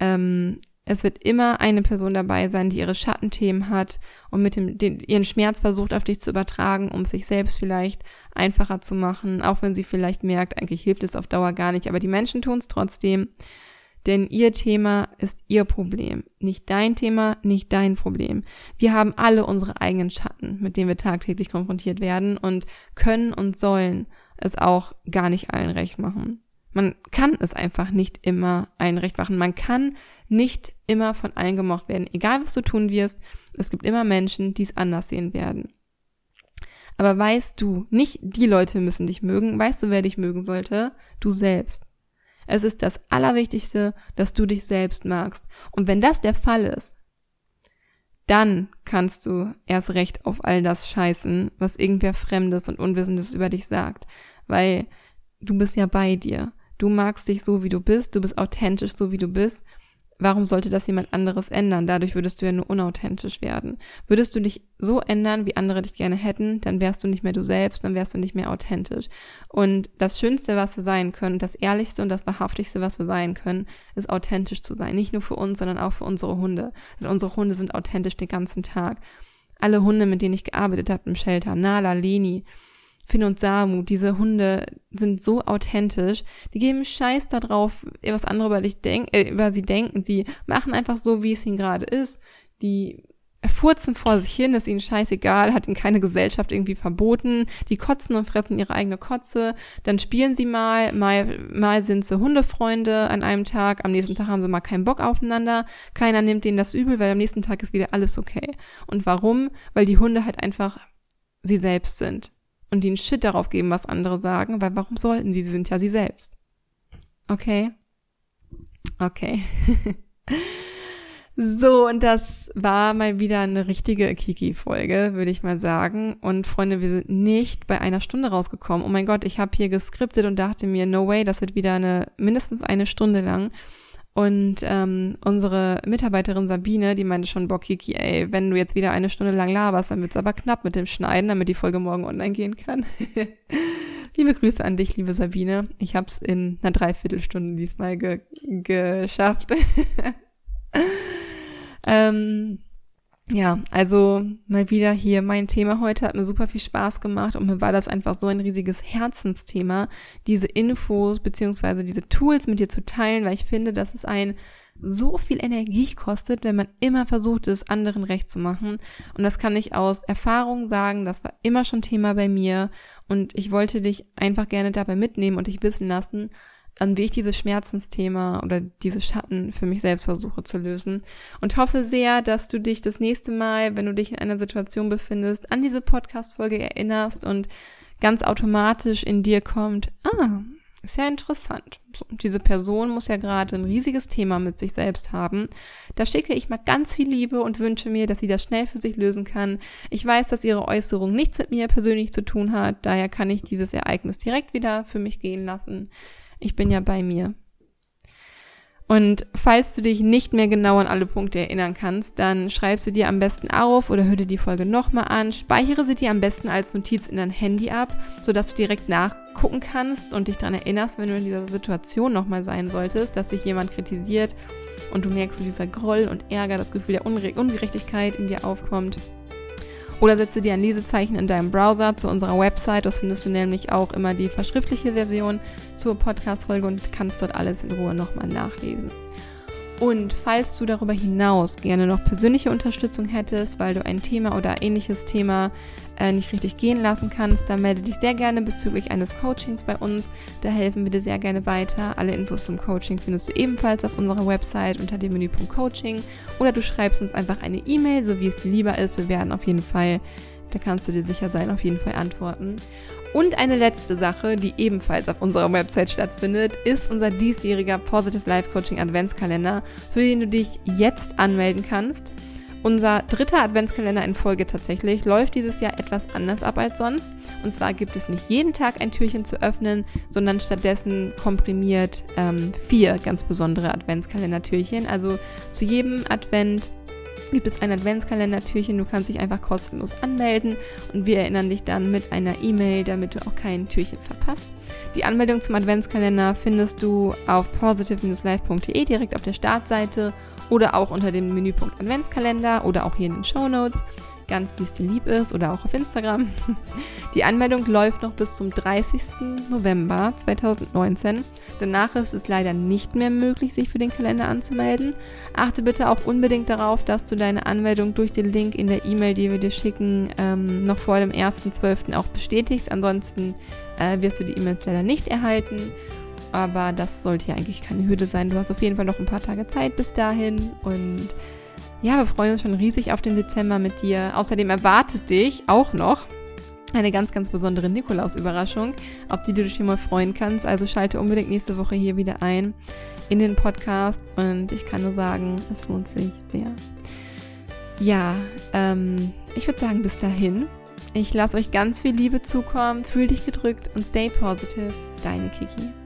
Ähm, es wird immer eine Person dabei sein, die ihre Schattenthemen hat und mit dem, den, ihren Schmerz versucht auf dich zu übertragen, um sich selbst vielleicht einfacher zu machen, auch wenn sie vielleicht merkt, eigentlich hilft es auf Dauer gar nicht, aber die Menschen tun es trotzdem, denn ihr Thema ist ihr Problem, nicht dein Thema, nicht dein Problem. Wir haben alle unsere eigenen Schatten, mit denen wir tagtäglich konfrontiert werden und können und sollen es auch gar nicht allen recht machen. Man kann es einfach nicht immer allen recht machen. Man kann nicht immer von allen gemocht werden. Egal was du tun wirst, es gibt immer Menschen, die es anders sehen werden. Aber weißt du, nicht die Leute müssen dich mögen, weißt du, wer dich mögen sollte? Du selbst. Es ist das Allerwichtigste, dass du dich selbst magst. Und wenn das der Fall ist, dann kannst du erst recht auf all das scheißen, was irgendwer Fremdes und Unwissendes über dich sagt. Weil du bist ja bei dir. Du magst dich so, wie du bist, du bist authentisch so, wie du bist Warum sollte das jemand anderes ändern? Dadurch würdest du ja nur unauthentisch werden. Würdest du dich so ändern, wie andere dich gerne hätten, dann wärst du nicht mehr du selbst, dann wärst du nicht mehr authentisch. Und das Schönste, was wir sein können, das Ehrlichste und das Wahrhaftigste, was wir sein können, ist authentisch zu sein. Nicht nur für uns, sondern auch für unsere Hunde. Denn unsere Hunde sind authentisch den ganzen Tag. Alle Hunde, mit denen ich gearbeitet habe im Shelter, Nala, Leni, Finn und Samu, diese Hunde sind so authentisch. Die geben Scheiß darauf, was andere über dich denken, äh, über sie denken. Sie machen einfach so, wie es ihnen gerade ist. Die furzen vor sich hin, ist ihnen scheißegal, hat ihnen keine Gesellschaft irgendwie verboten. Die kotzen und fressen ihre eigene Kotze. Dann spielen sie mal, mal, mal sind sie Hundefreunde an einem Tag, am nächsten Tag haben sie mal keinen Bock aufeinander. Keiner nimmt denen das übel, weil am nächsten Tag ist wieder alles okay. Und warum? Weil die Hunde halt einfach sie selbst sind und die einen Shit darauf geben, was andere sagen, weil warum sollten die? Sie sind ja sie selbst. Okay? Okay. [LAUGHS] so, und das war mal wieder eine richtige Kiki-Folge, würde ich mal sagen. Und Freunde, wir sind nicht bei einer Stunde rausgekommen. Oh mein Gott, ich habe hier geskriptet und dachte mir, no way, das wird wieder eine mindestens eine Stunde lang. Und ähm, unsere Mitarbeiterin Sabine, die meinte schon, boah, Kiki, ey, wenn du jetzt wieder eine Stunde lang laberst, dann wird's aber knapp mit dem Schneiden, damit die Folge morgen online gehen kann. [LAUGHS] liebe Grüße an dich, liebe Sabine. Ich hab's in einer Dreiviertelstunde diesmal ge geschafft. [LAUGHS] ähm, ja, also mal wieder hier mein Thema heute hat mir super viel Spaß gemacht und mir war das einfach so ein riesiges Herzensthema, diese Infos beziehungsweise diese Tools mit dir zu teilen, weil ich finde, dass es ein so viel Energie kostet, wenn man immer versucht, es anderen recht zu machen. Und das kann ich aus Erfahrung sagen, das war immer schon Thema bei mir und ich wollte dich einfach gerne dabei mitnehmen und dich wissen lassen, an wie ich dieses Schmerzensthema oder diese Schatten für mich selbst versuche zu lösen. Und hoffe sehr, dass du dich das nächste Mal, wenn du dich in einer Situation befindest, an diese Podcast-Folge erinnerst und ganz automatisch in dir kommt, ah, ist ja interessant. So, diese Person muss ja gerade ein riesiges Thema mit sich selbst haben. Da schicke ich mal ganz viel Liebe und wünsche mir, dass sie das schnell für sich lösen kann. Ich weiß, dass ihre Äußerung nichts mit mir persönlich zu tun hat. Daher kann ich dieses Ereignis direkt wieder für mich gehen lassen. Ich bin ja bei mir. Und falls du dich nicht mehr genau an alle Punkte erinnern kannst, dann schreibst du dir am besten auf oder hör dir die Folge nochmal an, speichere sie dir am besten als Notiz in dein Handy ab, sodass du direkt nachgucken kannst und dich daran erinnerst, wenn du in dieser Situation nochmal sein solltest, dass dich jemand kritisiert und du merkst, wie dieser Groll und Ärger, das Gefühl der Ungerechtigkeit in dir aufkommt. Oder setze dir ein Lesezeichen in deinem Browser zu unserer Website. Das findest du nämlich auch immer die verschriftliche Version zur Podcast-Folge und kannst dort alles in Ruhe nochmal nachlesen. Und falls du darüber hinaus gerne noch persönliche Unterstützung hättest, weil du ein Thema oder ähnliches Thema äh, nicht richtig gehen lassen kannst, dann melde dich sehr gerne bezüglich eines Coachings bei uns. Da helfen wir dir sehr gerne weiter. Alle Infos zum Coaching findest du ebenfalls auf unserer Website unter dem Menüpunkt Coaching oder du schreibst uns einfach eine E-Mail, so wie es dir lieber ist. Wir werden auf jeden Fall, da kannst du dir sicher sein, auf jeden Fall antworten. Und eine letzte Sache, die ebenfalls auf unserer Website stattfindet, ist unser diesjähriger Positive Life Coaching Adventskalender, für den du dich jetzt anmelden kannst. Unser dritter Adventskalender in Folge tatsächlich läuft dieses Jahr etwas anders ab als sonst. Und zwar gibt es nicht jeden Tag ein Türchen zu öffnen, sondern stattdessen komprimiert ähm, vier ganz besondere Adventskalender-Türchen. Also zu jedem Advent gibt es ein Adventskalender-Türchen. Du kannst dich einfach kostenlos anmelden und wir erinnern dich dann mit einer E-Mail, damit du auch kein Türchen verpasst. Die Anmeldung zum Adventskalender findest du auf positive-life.de direkt auf der Startseite oder auch unter dem Menüpunkt Adventskalender oder auch hier in den Show Notes, ganz wie es dir lieb ist oder auch auf Instagram. [LAUGHS] Die Anmeldung läuft noch bis zum 30. November 2019. Danach ist es leider nicht mehr möglich, sich für den Kalender anzumelden. Achte bitte auch unbedingt darauf, dass du deine Anmeldung durch den Link in der E-Mail, die wir dir schicken, ähm, noch vor dem 1.12. auch bestätigst. Ansonsten äh, wirst du die E-Mails leider nicht erhalten. Aber das sollte ja eigentlich keine Hürde sein. Du hast auf jeden Fall noch ein paar Tage Zeit bis dahin. Und ja, wir freuen uns schon riesig auf den Dezember mit dir. Außerdem erwartet dich auch noch eine ganz, ganz besondere Nikolaus-Überraschung, auf die du dich schon mal freuen kannst. Also schalte unbedingt nächste Woche hier wieder ein in den Podcast. Und ich kann nur sagen, es lohnt sich sehr. Ja, ähm, ich würde sagen, bis dahin. Ich lasse euch ganz viel Liebe zukommen. Fühl dich gedrückt und stay positive. Deine Kiki.